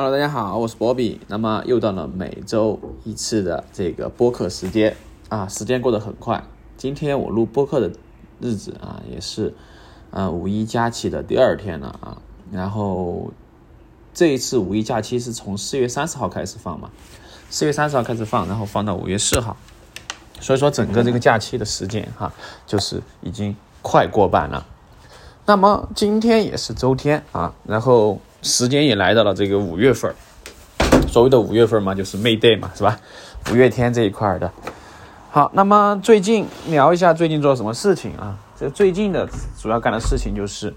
Hello，大家好，我是波比。那么又到了每周一次的这个播客时间啊，时间过得很快。今天我录播客的日子啊，也是啊五一假期的第二天了啊。然后这一次五一假期是从四月三十号开始放嘛，四月三十号开始放，然后放到五月四号。所以说整个这个假期的时间哈，就是已经快过半了。那么今天也是周天啊，然后。时间也来到了这个五月份所谓的五月份嘛，就是 May Day 嘛，是吧？五月天这一块的。好，那么最近聊一下最近做什么事情啊？这最近的主要干的事情就是，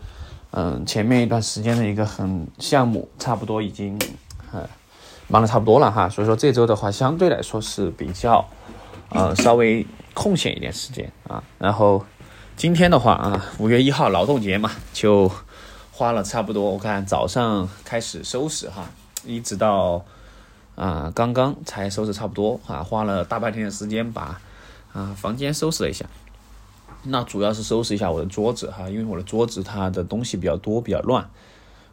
嗯，前面一段时间的一个很项目，差不多已经呃忙的差不多了哈。所以说这周的话，相对来说是比较呃稍微空闲一点时间啊。然后今天的话啊，五月一号劳动节嘛，就。花了差不多，我看早上开始收拾哈，一直到啊刚刚才收拾差不多啊，花了大半天的时间把啊房间收拾了一下。那主要是收拾一下我的桌子哈，因为我的桌子它的东西比较多，比较乱，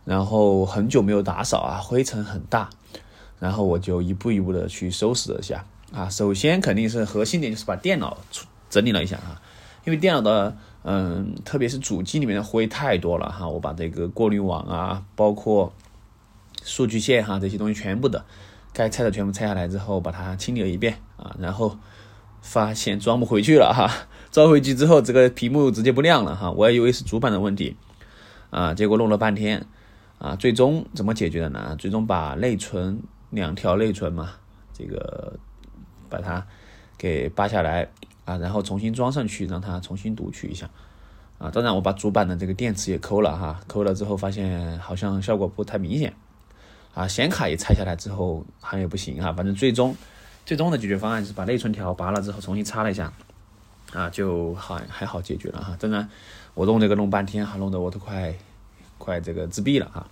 然后很久没有打扫啊，灰尘很大，然后我就一步一步的去收拾了一下啊。首先肯定是核心点就是把电脑整理了一下啊，因为电脑的。嗯，特别是主机里面的灰太多了哈，我把这个过滤网啊，包括数据线哈这些东西全部的该拆的全部拆下来之后，把它清理了一遍啊，然后发现装不回去了哈，装回去之后这个屏幕直接不亮了哈，我还以为是主板的问题啊，结果弄了半天啊，最终怎么解决的呢？最终把内存两条内存嘛，这个把它给扒下来。啊，然后重新装上去，让它重新读取一下。啊，当然我把主板的这个电池也抠了哈，抠了之后发现好像效果不太明显。啊，显卡也拆下来之后好像也不行哈，反正最终最终的解决方案是把内存条拔了之后重新插了一下，啊，就好还好解决了哈。当然我弄这个弄半天，哈，弄得我都快快这个自闭了哈。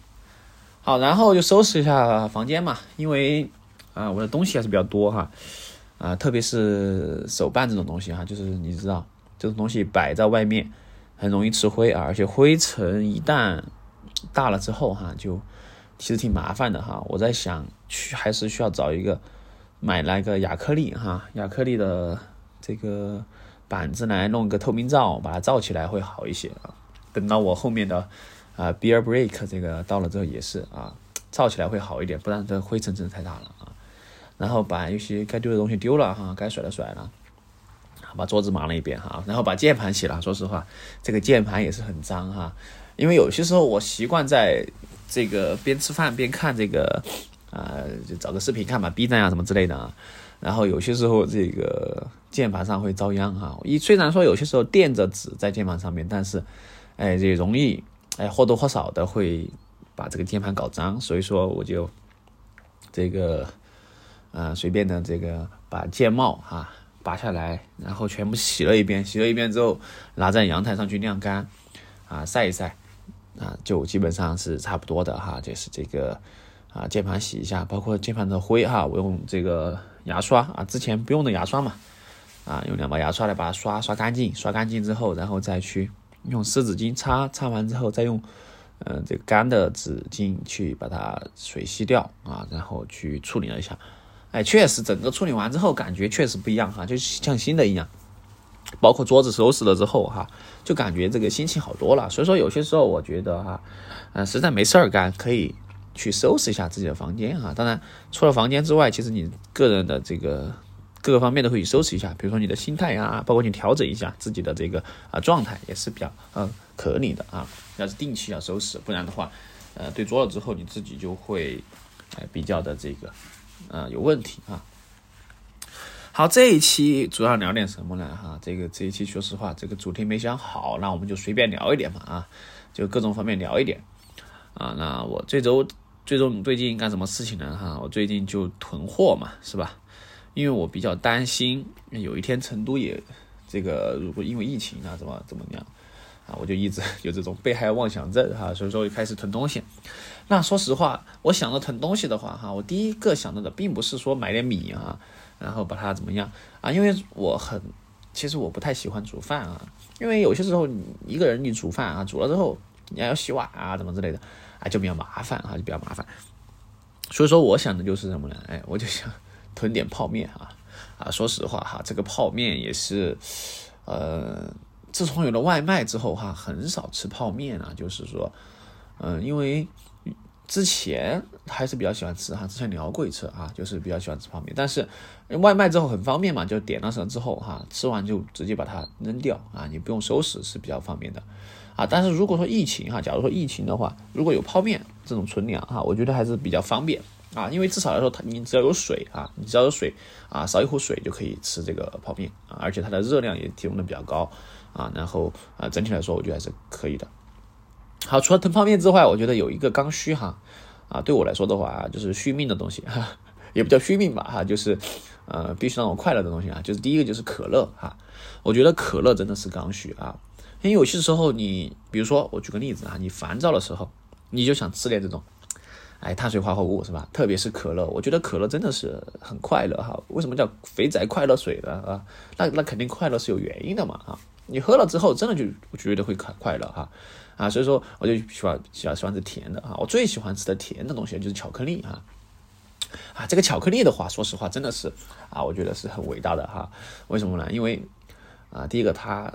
好，然后就收拾一下房间嘛，因为啊我的东西还是比较多哈。啊，特别是手办这种东西哈，就是你知道，这种东西摆在外面很容易吃灰啊，而且灰尘一旦大了之后哈，就其实挺麻烦的哈。我在想去还是需要找一个买那个亚克力哈，亚克力的这个板子来弄个透明罩，把它罩起来会好一些啊。等到我后面的啊 beer break 这个到了之后也是啊，罩起来会好一点，不然这灰尘真的太大了。然后把一些该丢的东西丢了哈，该甩的甩了，把桌子抹了一遍哈，然后把键盘洗了。说实话，这个键盘也是很脏哈，因为有些时候我习惯在这个边吃饭边看这个啊，就找个视频看嘛，B 站啊什么之类的啊。然后有些时候这个键盘上会遭殃哈。一虽然说有些时候垫着纸在键盘上面，但是哎也容易哎或多或少的会把这个键盘搞脏，所以说我就这个。啊，随便的这个把键帽哈拔下来，然后全部洗了一遍，洗了一遍之后拿在阳台上去晾干，啊晒一晒，啊就基本上是差不多的哈。就是这个啊键盘洗一下，包括键盘的灰哈，我用这个牙刷啊，之前不用的牙刷嘛，啊用两把牙刷来把它刷刷干净，刷干净之后，然后再去用湿纸巾擦，擦完之后再用嗯这个干的纸巾去把它水吸掉啊，然后去处理了一下。哎，确实，整个处理完之后感觉确实不一样哈，就像新的一样。包括桌子收拾了之后哈，就感觉这个心情好多了。所以说有些时候我觉得哈，嗯，实在没事儿干，可以去收拾一下自己的房间哈。当然，除了房间之外，其实你个人的这个各个方面都可以收拾一下。比如说你的心态啊，包括你调整一下自己的这个啊状态，也是比较嗯可以的啊。要是定期要收拾，不然的话，呃，对多了之后你自己就会哎比较的这个。啊，有问题啊！好，这一期主要聊点什么呢？哈，这个这一期说实话，这个主题没想好，那我们就随便聊一点嘛啊，就各种方面聊一点啊。那我这周最终最近干什么事情呢？哈，我最近就囤货嘛，是吧？因为我比较担心有一天成都也这个如果因为疫情啊怎么怎么样。啊，我就一直 有这种被害妄想症哈，所以说就开始囤东西。那说实话，我想着囤东西的话哈，我第一个想到的并不是说买点米啊，然后把它怎么样啊，因为我很，其实我不太喜欢煮饭啊，因为有些时候你一个人你煮饭啊，煮了之后你还要洗碗啊，怎么之类的，啊就比较麻烦啊，就比较麻烦。所以说我想的就是什么呢？哎，我就想囤点泡面啊啊！说实话哈，这个泡面也是，呃，自从有了外卖之后哈，很少吃泡面啊。就是说，嗯，因为之前还是比较喜欢吃哈，之前聊过一次啊，就是比较喜欢吃泡面。但是外卖之后很方便嘛，就点了什么之后哈，吃完就直接把它扔掉啊，你不用收拾是比较方便的。啊，但是如果说疫情哈，假如说疫情的话，如果有泡面这种存粮哈，我觉得还是比较方便啊，因为至少来说，它你只要有水啊，你只要有水啊，烧一壶水就可以吃这个泡面啊，而且它的热量也提供的比较高啊，然后啊，整体来说我觉得还是可以的。好，除了囤泡面之外，我觉得有一个刚需哈，啊，对我来说的话就是续命的东西哈，也不叫续命吧哈，就是呃必须让我快乐的东西啊，就是第一个就是可乐哈，我觉得可乐真的是刚需啊。因为有些时候，你比如说，我举个例子啊，你烦躁的时候，你就想吃点这种，哎，碳水化合物是吧？特别是可乐，我觉得可乐真的是很快乐哈。为什么叫肥宅快乐水呢？啊？那那肯定快乐是有原因的嘛啊！你喝了之后，真的就觉得会快快乐哈啊！所以说，我就喜欢喜欢喜欢吃甜的啊。我最喜欢吃的甜的东西就是巧克力啊啊！这个巧克力的话，说实话，真的是啊，我觉得是很伟大的哈。为什么呢？因为啊，第一个它。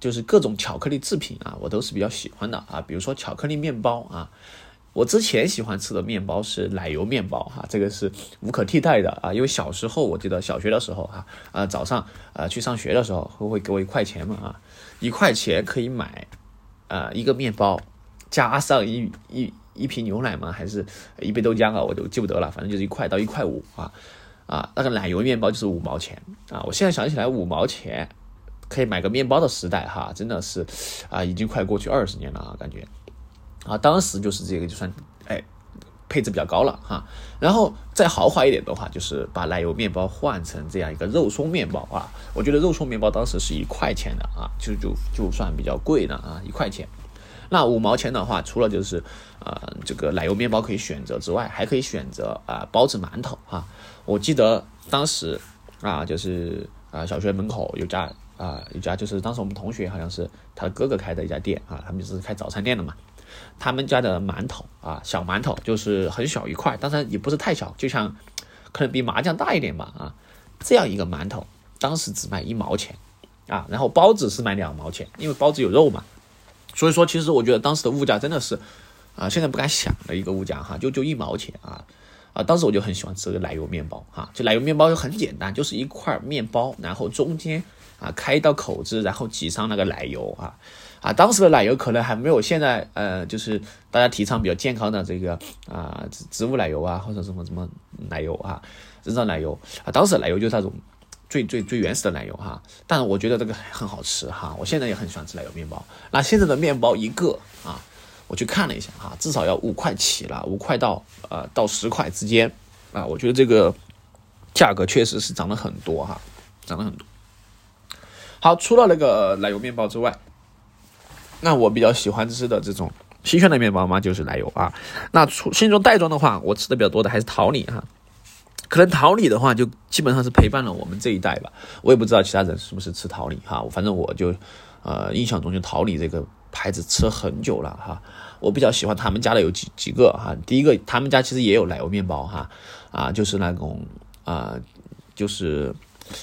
就是各种巧克力制品啊，我都是比较喜欢的啊。比如说巧克力面包啊，我之前喜欢吃的面包是奶油面包哈，这个是无可替代的啊。因为小时候我记得小学的时候哈，啊早上啊去上学的时候会会给我一块钱嘛啊，一块钱可以买啊一个面包，加上一一一瓶牛奶吗，还是一杯豆浆啊，我就记不得了，反正就是一块到一块五啊啊，那个奶油面包就是五毛钱啊。我现在想起来五毛钱。可以买个面包的时代哈，真的是啊，已经快过去二十年了啊，感觉啊，当时就是这个就算哎配置比较高了哈，然后再豪华一点的话，就是把奶油面包换成这样一个肉松面包啊，我觉得肉松面包当时是一块钱的啊，就就就算比较贵的啊，一块钱。那五毛钱的话，除了就是呃这个奶油面包可以选择之外，还可以选择啊包子馒头哈。我记得当时啊就是啊小学门口有家。啊，有家就是当时我们同学好像是他哥哥开的一家店啊，他们就是开早餐店的嘛。他们家的馒头啊，小馒头就是很小一块，当然也不是太小，就像可能比麻将大一点吧啊。这样一个馒头，当时只卖一毛钱啊，然后包子是卖两毛钱，因为包子有肉嘛。所以说，其实我觉得当时的物价真的是啊，现在不敢想的一个物价哈，就就一毛钱啊。啊，当时我就很喜欢吃这个奶油面包哈，就奶油面包就很简单，就是一块面包，然后中间。啊，开一道口子，然后挤上那个奶油啊，啊，当时的奶油可能还没有现在，呃，就是大家提倡比较健康的这个啊，植植物奶油啊，或者什么什么奶油啊，人造奶油啊，当时的奶油就是那种最最最原始的奶油哈，但是我觉得这个很好吃哈，我现在也很喜欢吃奶油面包。那现在的面包一个啊，我去看了一下哈，至少要五块起了，五块到呃到十块之间啊，我觉得这个价格确实是涨了很多哈，涨了很多。好，除了那个奶油面包之外，那我比较喜欢吃的这种新鲜的面包嘛，就是奶油啊。那出新中袋装的话，我吃的比较多的还是桃李哈。可能桃李的话，就基本上是陪伴了我们这一代吧。我也不知道其他人是不是吃桃李哈，反正我就呃印象中就桃李这个牌子吃很久了哈。我比较喜欢他们家的有几几个哈。第一个，他们家其实也有奶油面包哈，啊，就是那种啊，就是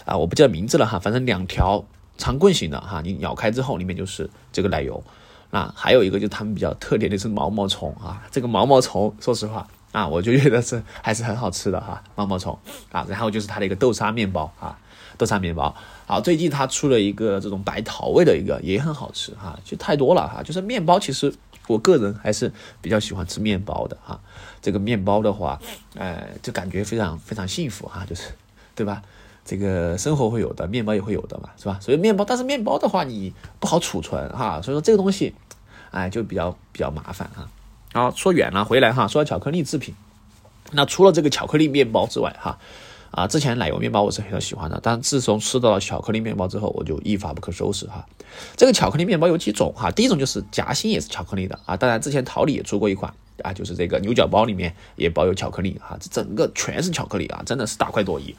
啊，我不记得名字了哈，反正两条。长棍型的哈，你咬开之后里面就是这个奶油。那还有一个就是他们比较特点的是毛毛虫啊，这个毛毛虫说实话啊，我就觉得是还是很好吃的哈，毛毛虫啊。然后就是它的一个豆沙面包啊，豆沙面包。好，最近它出了一个这种白桃味的一个也很好吃哈，就太多了哈。就是面包，其实我个人还是比较喜欢吃面包的哈。这个面包的话，哎，就感觉非常非常幸福哈，就是对吧？这个生活会有的，面包也会有的嘛，是吧？所以面包，但是面包的话你不好储存哈，所以说这个东西，哎，就比较比较麻烦哈。好，说远了，回来哈，说到巧克力制品，那除了这个巧克力面包之外哈，啊，之前奶油面包我是非常喜欢的，但自从吃到了巧克力面包之后，我就一发不可收拾哈。这个巧克力面包有几种哈，第一种就是夹心也是巧克力的啊，当然之前桃李也出过一款啊，就是这个牛角包里面也包有巧克力哈，这整个全是巧克力啊，真的是大快朵颐。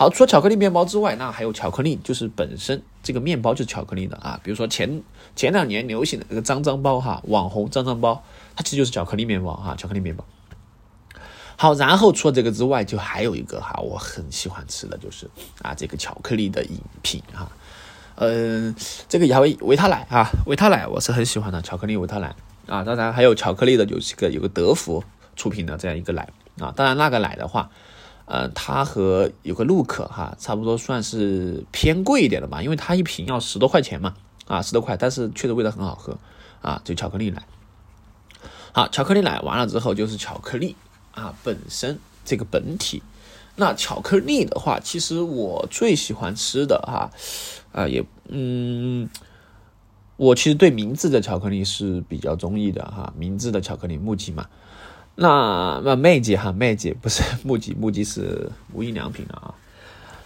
好，除了巧克力面包之外，那还有巧克力，就是本身这个面包就是巧克力的啊。比如说前前两年流行的那个脏脏包哈，网红脏脏包，它其实就是巧克力面包哈，巧克力面包。好，然后除了这个之外，就还有一个哈，我很喜欢吃的就是啊，这个巧克力的饮品哈。嗯，这个维维他奶啊，维他奶我是很喜欢的，巧克力维他奶啊，当然还有巧克力的，有这个有个德芙出品的这样一个奶啊，当然那个奶的话，呃，它和有个路可哈，差不多算是偏贵一点的吧，因为它一瓶要十多块钱嘛，啊，十多块，但是确实味道很好喝啊，就巧克力奶。好，巧克力奶完了之后就是巧克力啊本身这个本体。那巧克力的话，其实我最喜欢吃的哈，啊也嗯，我其实对明治的巧克力是比较中意的哈，明治的巧克力木吉嘛。那那麦吉哈麦吉不是木吉，木吉是无印良品的啊。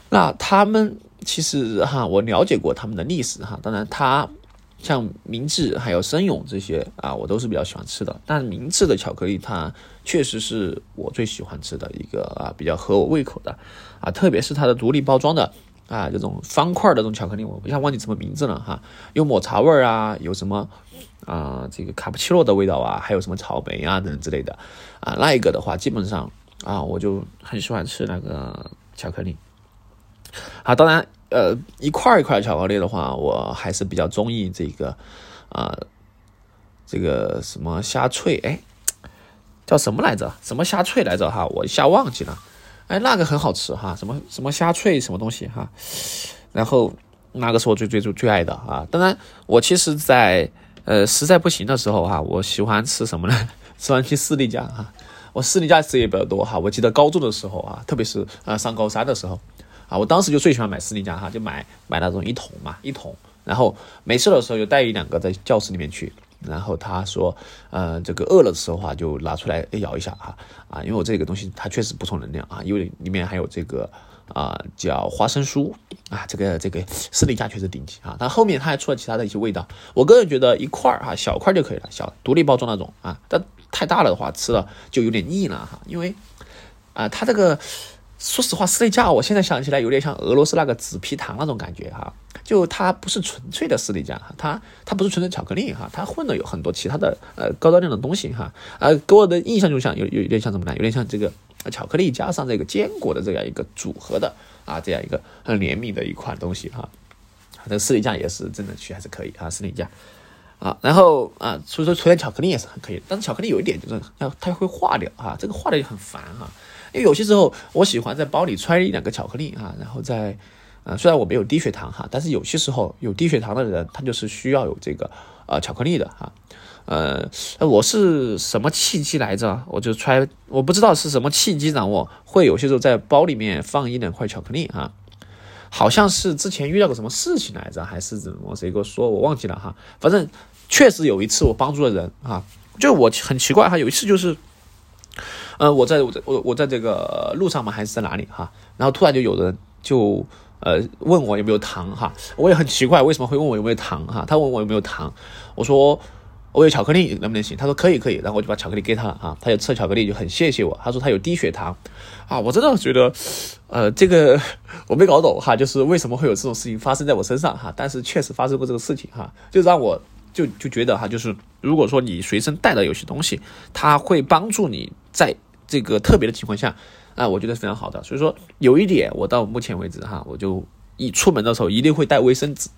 那他们其实哈，我了解过他们的历史哈，当然他。像明治还有生永这些啊，我都是比较喜欢吃的。但明治的巧克力，它确实是我最喜欢吃的一个啊，比较合我胃口的啊，特别是它的独立包装的啊，这种方块的这种巧克力，我一下忘记什么名字了哈，有抹茶味儿啊，有什么啊，这个卡布奇诺的味道啊，还有什么草莓啊等之类的啊，那一个的话，基本上啊，我就很喜欢吃那个巧克力。啊，当然。呃，一块一块巧克力的话，我还是比较中意这个，啊，这个什么虾脆，哎，叫什么来着？什么虾脆来着？哈，我一下忘记了。哎，那个很好吃哈，什么什么虾脆什么东西哈。然后那个是我最最最最爱的啊。当然，我其实，在呃实在不行的时候哈，我喜欢吃什么呢？吃完去士力架哈。我士力架吃也比较多哈。我记得高中的时候啊，特别是啊上高三的时候。啊，我当时就最喜欢买士力架哈，就买买那种一桶嘛，一桶，然后没事的时候就带一两个在教室里面去，然后他说，呃，这个饿了的时候啊，就拿出来咬一下哈，啊，因为我这个东西它确实补充能量啊，因为里面还有这个啊叫花生酥啊，这个这个士力架确实顶级啊，但后面它还出了其他的一些味道，我个人觉得一块儿哈，小块就可以了，小独立包装那种啊，但太大了的话吃了就有点腻了哈，因为啊它这个。说实话，士力架我现在想起来有点像俄罗斯那个紫皮糖那种感觉哈，就它不是纯粹的士力架哈，它它不是纯粹巧克力哈，它混了有很多其他的呃高端量的东西哈，呃给我的印象就像有有点像什么呢？有点像这个巧克力加上这个坚果的这样一个组合的啊这样一个很联名的一款东西哈，这个士力架也是真的去还是可以啊士力架啊，然后啊所以说纯巧克力也是很可以，但是巧克力有一点就是要它会化掉啊，这个化掉就很烦哈。因为有些时候，我喜欢在包里揣一两个巧克力啊，然后在，啊，虽然我没有低血糖哈，但是有些时候有低血糖的人，他就是需要有这个呃巧克力的哈，呃，我是什么契机来着？我就揣，我不知道是什么契机让我会有些时候在包里面放一两块巧克力哈，好像是之前遇到个什么事情来着，还是怎么？谁给我说？我忘记了哈，反正确实有一次我帮助了人啊，就我很奇怪哈，有一次就是。呃，我在我在我我在这个路上嘛，还是在哪里哈？然后突然就有人就呃问我有没有糖哈，我也很奇怪为什么会问我有没有糖哈？他问我有没有糖，我说我有巧克力能不能行？他说可以可以，然后我就把巧克力给他了啊，他就吃巧克力就很谢谢我，他说他有低血糖啊，我真的觉得呃这个我没搞懂哈，就是为什么会有这种事情发生在我身上哈？但是确实发生过这个事情哈，就让我就就觉得哈，就是如果说你随身带的有些东西，它会帮助你在这个特别的情况下，啊，我觉得非常好的。所以说，有一点我到目前为止哈，我就一出门的时候一定会带卫生纸，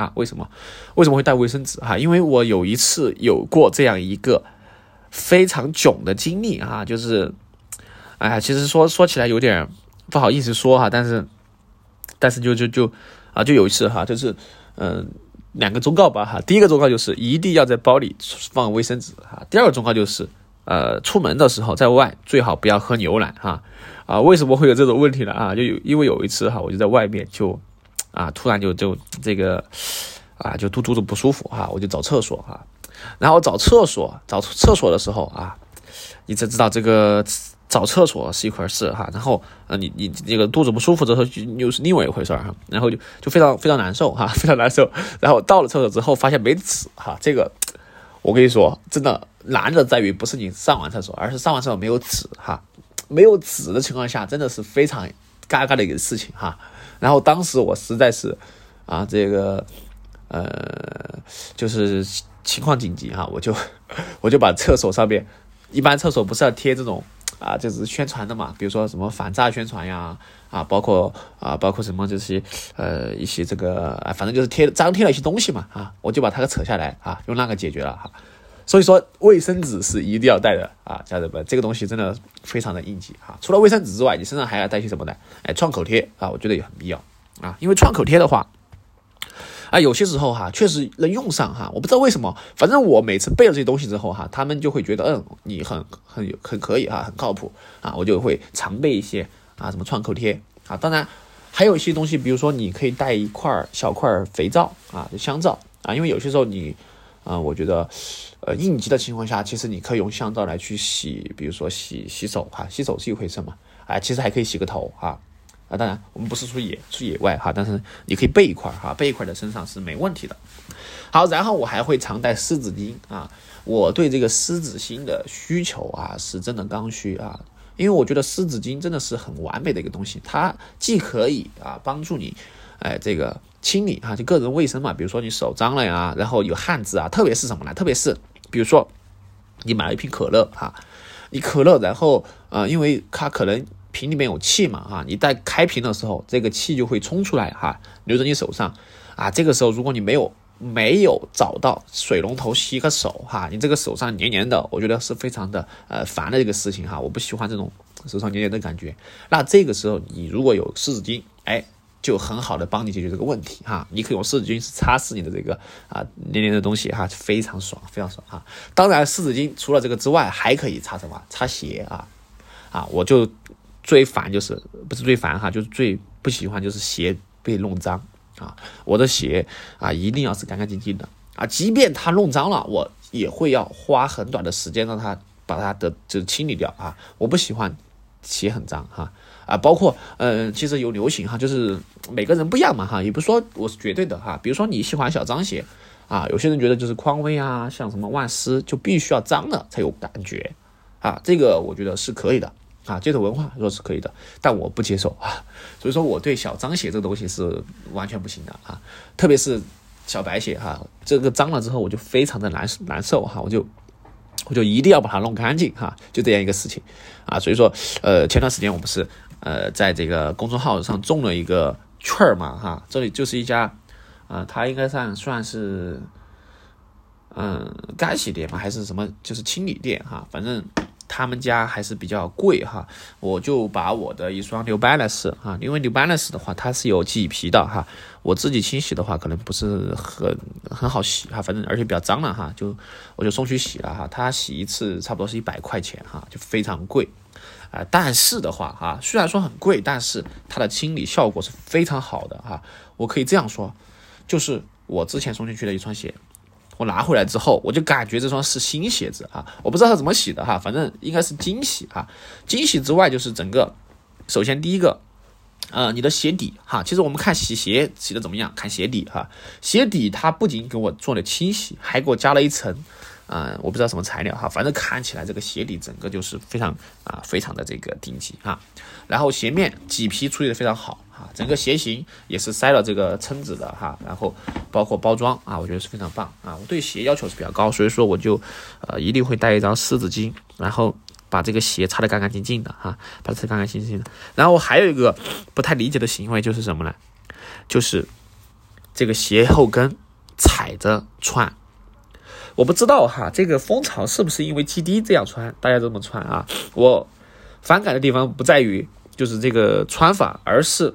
啊，为什么？为什么会带卫生纸？哈，因为我有一次有过这样一个非常囧的经历哈，就是，哎呀，其实说说起来有点不好意思说哈，但是，但是就就就啊，就有一次哈，就是嗯，两个忠告吧哈，第一个忠告就是一定要在包里放卫生纸哈，第二个忠告就是。呃，出门的时候在外最好不要喝牛奶哈，啊，为什么会有这种问题呢？啊，就有因为有一次哈，我就在外面就，啊，突然就就这个，啊，就肚肚子不舒服哈，我就找厕所哈，然后找厕所找厕所的时候啊，你才知道这个找厕所是一回事哈，然后呃你你那个肚子不舒服之后又是另外一回事儿哈，然后就就非常非常难受哈，非常难受，然后到了厕所之后发现没纸哈，这个。我跟你说，真的难的在于不是你上完厕所，而是上完厕所没有纸哈，没有纸的情况下，真的是非常尴尬的一个事情哈。然后当时我实在是啊，这个呃，就是情况紧急哈，我就我就把厕所上面，一般厕所不是要贴这种啊，就是宣传的嘛，比如说什么反诈宣传呀，啊，包括啊，包括什么这些呃一些这个啊，反正就是贴张贴了一些东西嘛，啊，我就把它给扯下来啊，用那个解决了哈。所以说卫生纸是一定要带的啊，家人们，这个东西真的非常的应急哈。除了卫生纸之外，你身上还要带些什么呢？哎，创口贴啊，我觉得也很必要啊，因为创口贴的话。啊，有些时候哈，确实能用上哈，我不知道为什么，反正我每次背了这些东西之后哈，他们就会觉得，嗯，你很很很可以哈，很靠谱啊，我就会常备一些啊，什么创口贴啊，当然还有一些东西，比如说你可以带一块小块肥皂啊，香皂啊，因为有些时候你啊，我觉得呃应急的情况下，其实你可以用香皂来去洗，比如说洗洗手哈，洗手是一回事嘛，啊，其实还可以洗个头哈。啊，当然，我们不是出野出野外哈，但是你可以备一块哈，备一块在身上是没问题的。好，然后我还会常带湿纸巾啊，我对这个湿纸巾的需求啊是真的刚需啊，因为我觉得湿纸巾真的是很完美的一个东西，它既可以啊帮助你哎这个清理哈，就个人卫生嘛，比如说你手脏了呀，然后有汗渍啊，特别是什么呢？特别是比如说你买了一瓶可乐哈，你可乐然后啊，因为它可能。瓶里面有气嘛，哈，你在开瓶的时候，这个气就会冲出来，哈，流在你手上，啊，这个时候如果你没有没有找到水龙头洗个手，哈，你这个手上黏黏的，我觉得是非常的呃烦的这个事情，哈，我不喜欢这种手上黏黏的感觉。那这个时候你如果有湿纸巾，哎，就很好的帮你解决这个问题，哈，你可以用湿纸巾是擦拭你的这个啊黏黏的东西，哈，非常爽，非常爽，哈。当然，湿纸巾除了这个之外，还可以擦什么？擦鞋啊，啊，我就。最烦就是不是最烦哈，就是最不喜欢就是鞋被弄脏啊！我的鞋啊一定要是干干净净的啊，即便它弄脏了，我也会要花很短的时间让它把它的就清理掉啊！我不喜欢鞋很脏哈啊！包括嗯，其实有流行哈，就是每个人不一样嘛哈，也不是说我是绝对的哈。比如说你喜欢小脏鞋啊，有些人觉得就是匡威啊，像什么万斯就必须要脏了才有感觉啊，这个我觉得是可以的。啊，街头文化说是可以的，但我不接受啊，所以说我对小脏鞋这个东西是完全不行的啊，特别是小白鞋哈，这个脏了之后我就非常的难难受哈，我就我就一定要把它弄干净哈，就这样一个事情啊，所以说呃前段时间我不是呃在这个公众号上中了一个券儿嘛哈，这里就是一家啊，它应该算算是嗯干洗店嘛还是什么，就是清理店哈，反正。他们家还是比较贵哈，我就把我的一双 New Balance 哈，因为 New Balance 的话它是有麂皮的哈，我自己清洗的话可能不是很很好洗哈，反正而且比较脏了哈，就我就送去洗了哈，它洗一次差不多是一百块钱哈，就非常贵啊，但是的话哈，虽然说很贵，但是它的清理效果是非常好的哈，我可以这样说，就是我之前送进去的一双鞋。我拿回来之后，我就感觉这双是新鞋子啊！我不知道它怎么洗的哈，反正应该是精洗哈。精洗之外，就是整个，首先第一个，呃，你的鞋底哈，其实我们看洗鞋洗的怎么样，看鞋底哈。鞋底它不仅给我做了清洗，还给我加了一层。嗯，我不知道什么材料哈，反正看起来这个鞋底整个就是非常啊，非常的这个顶级哈。然后鞋面麂皮处理的非常好哈，整个鞋型也是塞了这个撑子的哈。然后包括包装啊，我觉得是非常棒啊。我对鞋要求是比较高，所以说我就呃一定会带一张湿纸巾，然后把这个鞋擦得干干净净的哈，把它擦干干净净的。然后还有一个不太理解的行为就是什么呢？就是这个鞋后跟踩着穿。我不知道哈，这个风潮是不是因为 GD 这样穿，大家这么穿啊？我反感的地方不在于就是这个穿法，而是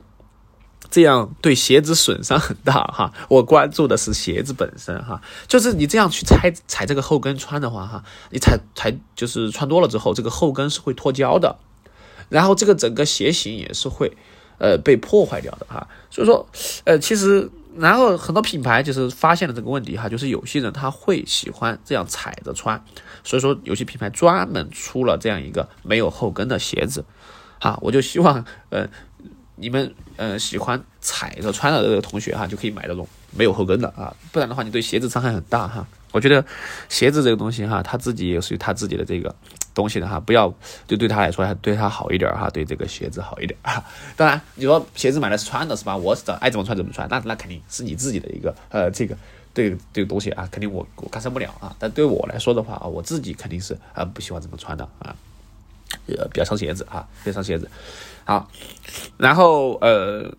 这样对鞋子损伤很大哈。我关注的是鞋子本身哈，就是你这样去踩踩这个后跟穿的话哈，你踩踩就是穿多了之后，这个后跟是会脱胶的，然后这个整个鞋型也是会呃被破坏掉的哈。所以说呃其实。然后很多品牌就是发现了这个问题哈，就是有些人他会喜欢这样踩着穿，所以说有些品牌专门出了这样一个没有后跟的鞋子，哈，我就希望呃你们呃喜欢踩着穿的这个同学哈，就可以买这种没有后跟的啊，不然的话你对鞋子伤害很大哈。我觉得鞋子这个东西哈，他自己也属于他自己的这个。东西的哈，不要就对他来说，还对他好一点哈，对这个鞋子好一点啊。当然，你说鞋子买的是穿的是吧？我是爱怎么穿怎么穿，那那肯定是你自己的一个呃，这个对这个东西啊，肯定我我干涉不了啊。但对我来说的话啊，我自己肯定是啊不喜欢怎么穿的啊。呃比较伤鞋子哈，比较伤鞋子。好，然后呃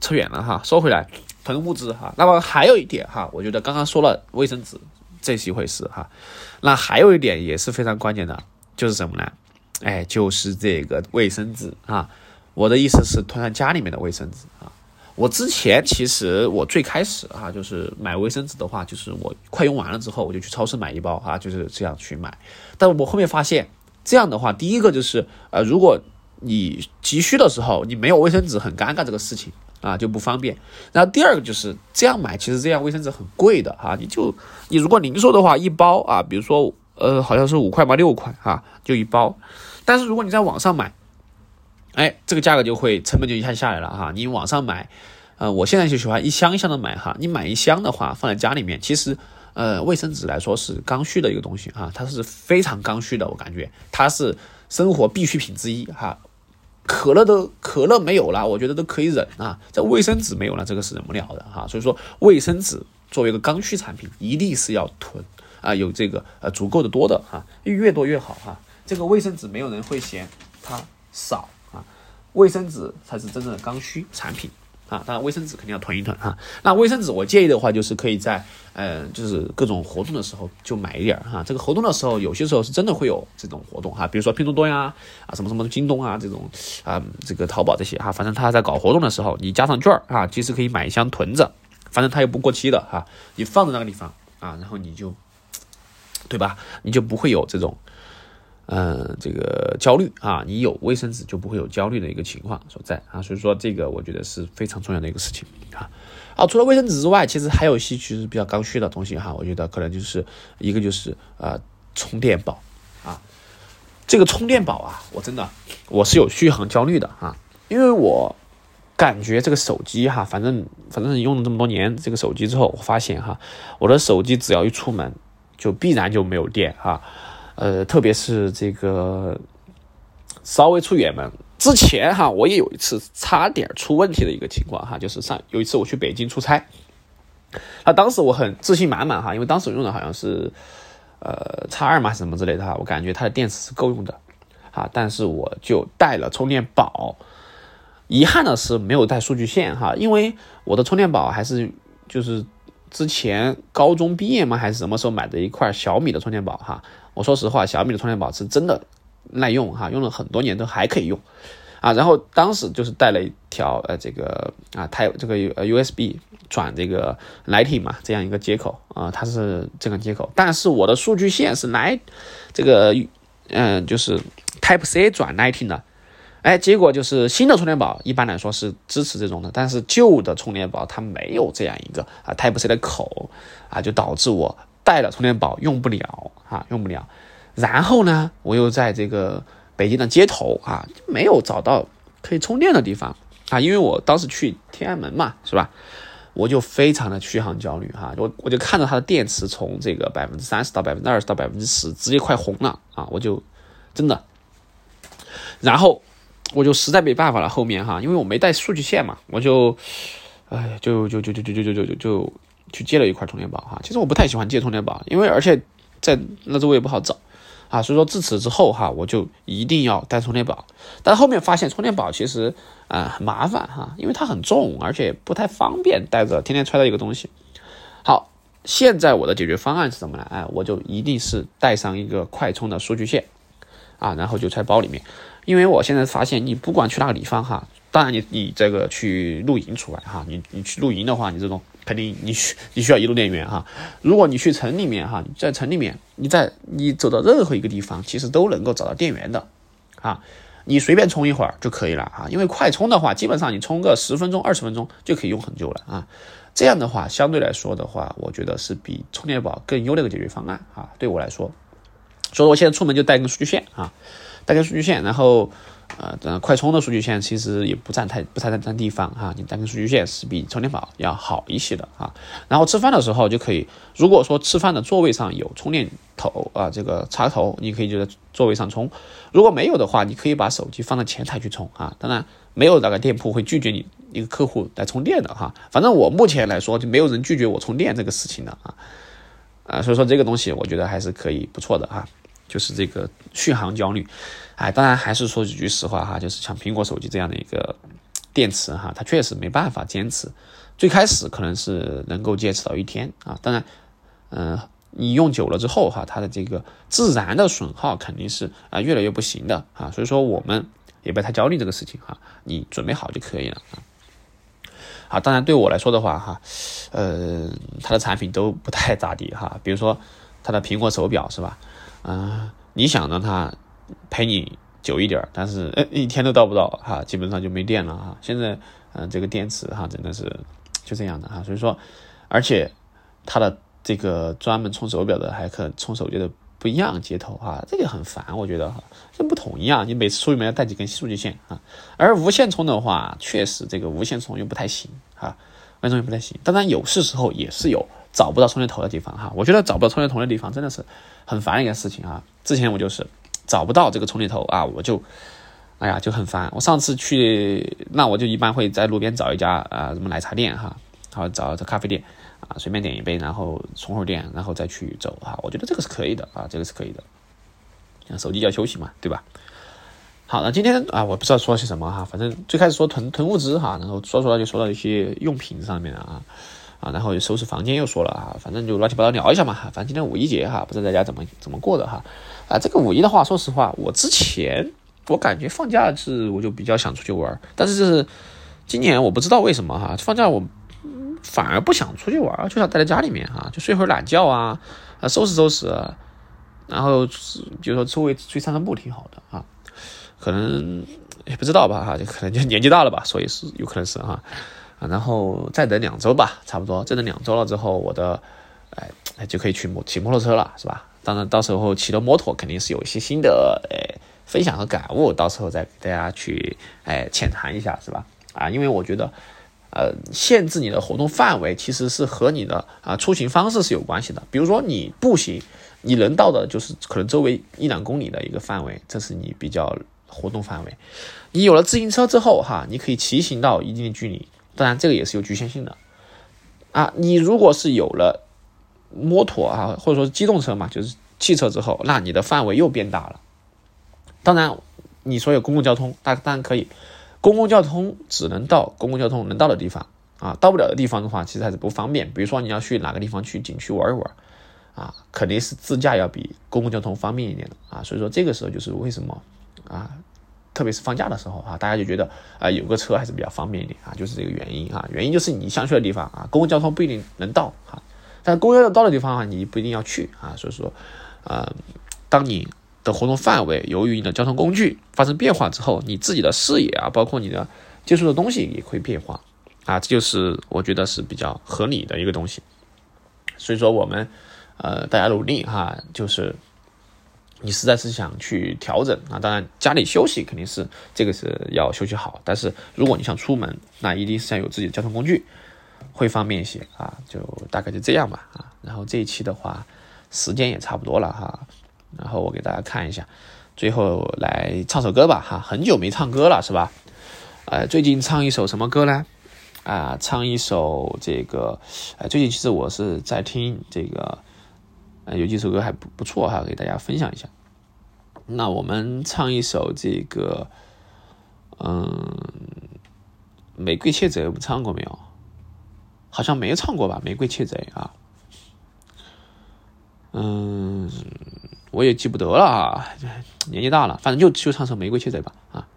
扯远了哈，说回来囤物资哈，那么还有一点哈，我觉得刚刚说了卫生纸这是一回事哈，那还有一点也是非常关键的，就是什么呢？哎，就是这个卫生纸啊，我的意思是囤在家里面的卫生纸啊。我之前其实我最开始哈，就是买卫生纸的话，就是我快用完了之后，我就去超市买一包啊，就是这样去买。但我后面发现，这样的话，第一个就是呃，如果你急需的时候你没有卫生纸，很尴尬这个事情啊，就不方便。然后第二个就是这样买，其实这样卫生纸很贵的哈，你就你如果零售的话，一包啊，比如说呃，好像是五块嘛，六块哈，就一包。但是如果你在网上买，哎，这个价格就会成本就一下下来了哈。你网上买，呃，我现在就喜欢一箱一箱的买哈。你买一箱的话，放在家里面，其实，呃，卫生纸来说是刚需的一个东西哈，它是非常刚需的，我感觉它是生活必需品之一哈。可乐都可乐没有了，我觉得都可以忍啊。这卫生纸没有了，这个是忍不了的哈。所以说，卫生纸作为一个刚需产品，一定是要囤啊，有这个呃足够的多的哈，越多越好哈。这个卫生纸没有人会嫌它少啊。卫生纸才是真正的刚需产品啊！当然，卫生纸肯定要囤一囤哈。那卫生纸，我建议的话，就是可以在嗯，就是各种活动的时候就买一点哈。这个活动的时候，有些时候是真的会有这种活动哈，比如说拼多多呀啊，什么什么京东啊这种啊，这个淘宝这些哈，反正他在搞活动的时候，你加上券儿啊，其实可以买一箱囤着，反正它又不过期的哈，你放在那个地方啊，然后你就对吧？你就不会有这种。嗯，这个焦虑啊，你有卫生纸就不会有焦虑的一个情况所在啊，所以说这个我觉得是非常重要的一个事情啊。好，除了卫生纸之外，其实还有一些其实比较刚需的东西哈，我觉得可能就是一个就是呃充电宝啊，这个充电宝啊，我真的我是有续航焦虑的啊，因为我感觉这个手机哈，反正反正用了这么多年这个手机之后，我发现哈，我的手机只要一出门就必然就没有电哈。呃，特别是这个稍微出远门之前哈，我也有一次差点出问题的一个情况哈，就是上有一次我去北京出差，那当时我很自信满满哈，因为当时用的好像是呃叉二嘛什么之类的哈，我感觉它的电池是够用的啊，但是我就带了充电宝，遗憾的是没有带数据线哈，因为我的充电宝还是就是之前高中毕业嘛还是什么时候买的一块小米的充电宝哈。我说实话，小米的充电宝是真的耐用哈，用了很多年都还可以用啊。然后当时就是带了一条呃这个啊，它有这个 USB 转这个 Lightning 嘛，这样一个接口啊，它是这个接口。但是我的数据线是来这个嗯，就是 Type C 转 Lightning 的，哎，结果就是新的充电宝一般来说是支持这种的，但是旧的充电宝它没有这样一个啊 Type C 的口啊，就导致我。带了充电宝用不了啊，用不了。然后呢，我又在这个北京的街头啊，没有找到可以充电的地方啊，因为我当时去天安门嘛，是吧？我就非常的续航焦虑哈，我我就看着它的电池从这个百分之三十到百分之二十到百分之十，直接快红了啊，我就真的。然后我就实在没办法了，后面哈，因为我没带数据线嘛，我就，哎，就就就就就就就就就。去借了一块充电宝哈，其实我不太喜欢借充电宝，因为而且在那周围也不好找啊，所以说自此之后哈，我就一定要带充电宝。但后面发现充电宝其实啊很麻烦哈，因为它很重，而且不太方便带着天天揣的一个东西。好，现在我的解决方案是什么呢？哎，我就一定是带上一个快充的数据线啊，然后就揣包里面。因为我现在发现，你不管去哪个地方哈，当然你你这个去露营除外哈，你你去露营的话，你这种。肯定你需你需要一路电源哈，如果你去城里面哈，在城里面，你在你走到任何一个地方，其实都能够找到电源的，啊，你随便充一会儿就可以了啊，因为快充的话，基本上你充个十分钟、二十分钟就可以用很久了啊，这样的话相对来说的话，我觉得是比充电宝更优的一个解决方案啊，对我来说，所以我现在出门就带根数据线啊，带根数据线，然后。呃，快充的数据线其实也不占太不太占地方哈，你带根数据线是比充电宝要好一些的哈。然后吃饭的时候就可以，如果说吃饭的座位上有充电头啊，这个插头，你可以就在座位上充；如果没有的话，你可以把手机放在前台去充啊。当然，没有哪个店铺会拒绝你一个客户来充电的哈。反正我目前来说就没有人拒绝我充电这个事情的啊。啊，所以说这个东西我觉得还是可以不错的哈。就是这个续航焦虑。哎，当然还是说几句实话哈，就是像苹果手机这样的一个电池哈，它确实没办法坚持。最开始可能是能够坚持到一天啊，当然，嗯，你用久了之后哈，它的这个自然的损耗肯定是啊越来越不行的啊，所以说我们也不太焦虑这个事情哈，你准备好就可以了啊。好，当然对我来说的话哈，呃，它的产品都不太咋地哈，比如说它的苹果手表是吧？啊，你想让它陪你久一点，但是呃一天都到不到哈，基本上就没电了哈。现在嗯这个电池哈真的是。就这样的哈，所以说，而且它的这个专门充手表的还可充手机的不一样接头哈，这个很烦，我觉得哈，这不统一啊，你每次出门要带几根数据线啊。而无线充的话，确实这个无线充又不太行哈，无线充又不太行。当然有是时候也是有找不到充电头的地方哈，我觉得找不到充电头的地方真的是很烦一件事情啊。之前我就是找不到这个充电头啊，我就。哎呀，就很烦。我上次去，那我就一般会在路边找一家啊，什么奶茶店哈，然后找找咖啡店啊，随便点一杯，然后充会儿电，然后再去走哈。我觉得这个是可以的啊，这个是可以的。手机要休息嘛，对吧？好，那今天啊，我不知道说些什么哈，反正最开始说囤囤物资哈，然后说说就说到一些用品上面啊啊，然后收拾房间又说了啊，反正就乱七八糟聊一下嘛。反正今天五一节哈，不知道大家怎么怎么过的哈啊。这个五一的话，说实话，我之前。我感觉放假是我就比较想出去玩，但是是今年我不知道为什么哈，放假我反而不想出去玩，就想待在家里面哈，就睡会儿懒觉啊，啊收拾收拾，然后比如说周围去散散步挺好的啊，可能也不知道吧哈，就可能就年纪大了吧，所以是有可能是哈，然后再等两周吧，差不多再等两周了之后，我的哎就可以去摩骑摩托车了是吧？当然到时候骑的摩托肯定是有一些新的哎。分享和感悟，到时候再给大家去哎浅谈一下，是吧？啊，因为我觉得，呃，限制你的活动范围其实是和你的啊出行方式是有关系的。比如说你步行，你能到的就是可能周围一两公里的一个范围，这是你比较活动范围。你有了自行车之后，哈，你可以骑行到一定的距离，当然这个也是有局限性的。啊，你如果是有了摩托啊，或者说机动车嘛，就是汽车之后，那你的范围又变大了。当然，你说有公共交通，大当然可以。公共交通只能到公共交通能到的地方啊，到不了的地方的话，其实还是不方便。比如说你要去哪个地方去景区玩一玩，啊，肯定是自驾要比公共交通方便一点的啊。所以说这个时候就是为什么啊，特别是放假的时候啊，大家就觉得啊有个车还是比较方便一点啊，就是这个原因啊。原因就是你想去的地方啊，公共交通不一定能到哈，但公交通到的地方啊，你不一定要去啊。所以说，呃，当你的活动范围由于你的交通工具发生变化之后，你自己的视野啊，包括你的接触的东西也会变化啊，这就是我觉得是比较合理的一个东西。所以说我们呃大家努力哈，就是你实在是想去调整啊，当然家里休息肯定是这个是要休息好，但是如果你想出门，那一定是要有自己的交通工具，会方便一些啊，就大概就这样吧啊。然后这一期的话，时间也差不多了哈。然后我给大家看一下，最后来唱首歌吧哈，很久没唱歌了是吧？呃，最近唱一首什么歌呢？啊，唱一首这个，呃，最近其实我是在听这个，有几首歌还不不错哈，给大家分享一下。那我们唱一首这个，嗯，《玫瑰窃贼》，我们唱过没有？好像没唱过吧，《玫瑰窃贼》啊，嗯。我也记不得了啊，年纪大了，反正就就唱首《玫瑰窃贼》吧啊。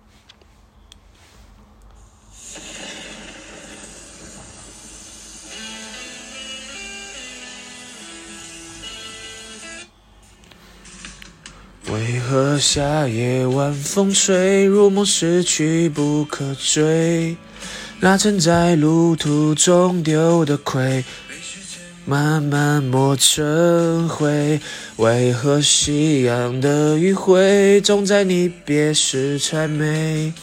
为何夏夜晚风吹，入梦失去不可追？那曾在路途中丢的盔。慢慢磨成灰，为何夕阳的余晖总在你别时才美？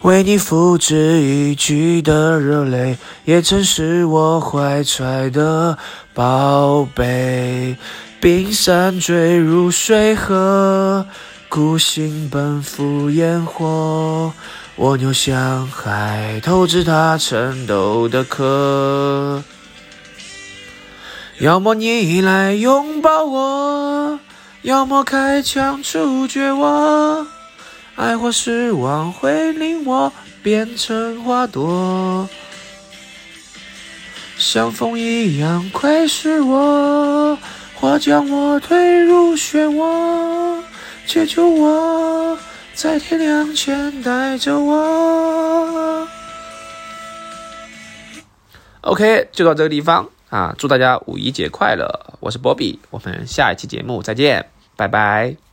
为你付之一炬的热泪，也曾是我怀揣的宝贝。冰山坠入水河，孤星奔赴烟火，蜗牛向海投掷它沉斗的壳。要么你来拥抱我，要么开枪处决我，爱或失望会令我变成花朵，像风一样窥视我，或将我推入漩涡，解救我，在天亮前带走我。OK，就到这个地方啊！祝大家五一节快乐！我是波比，我们下一期节目再见，拜拜。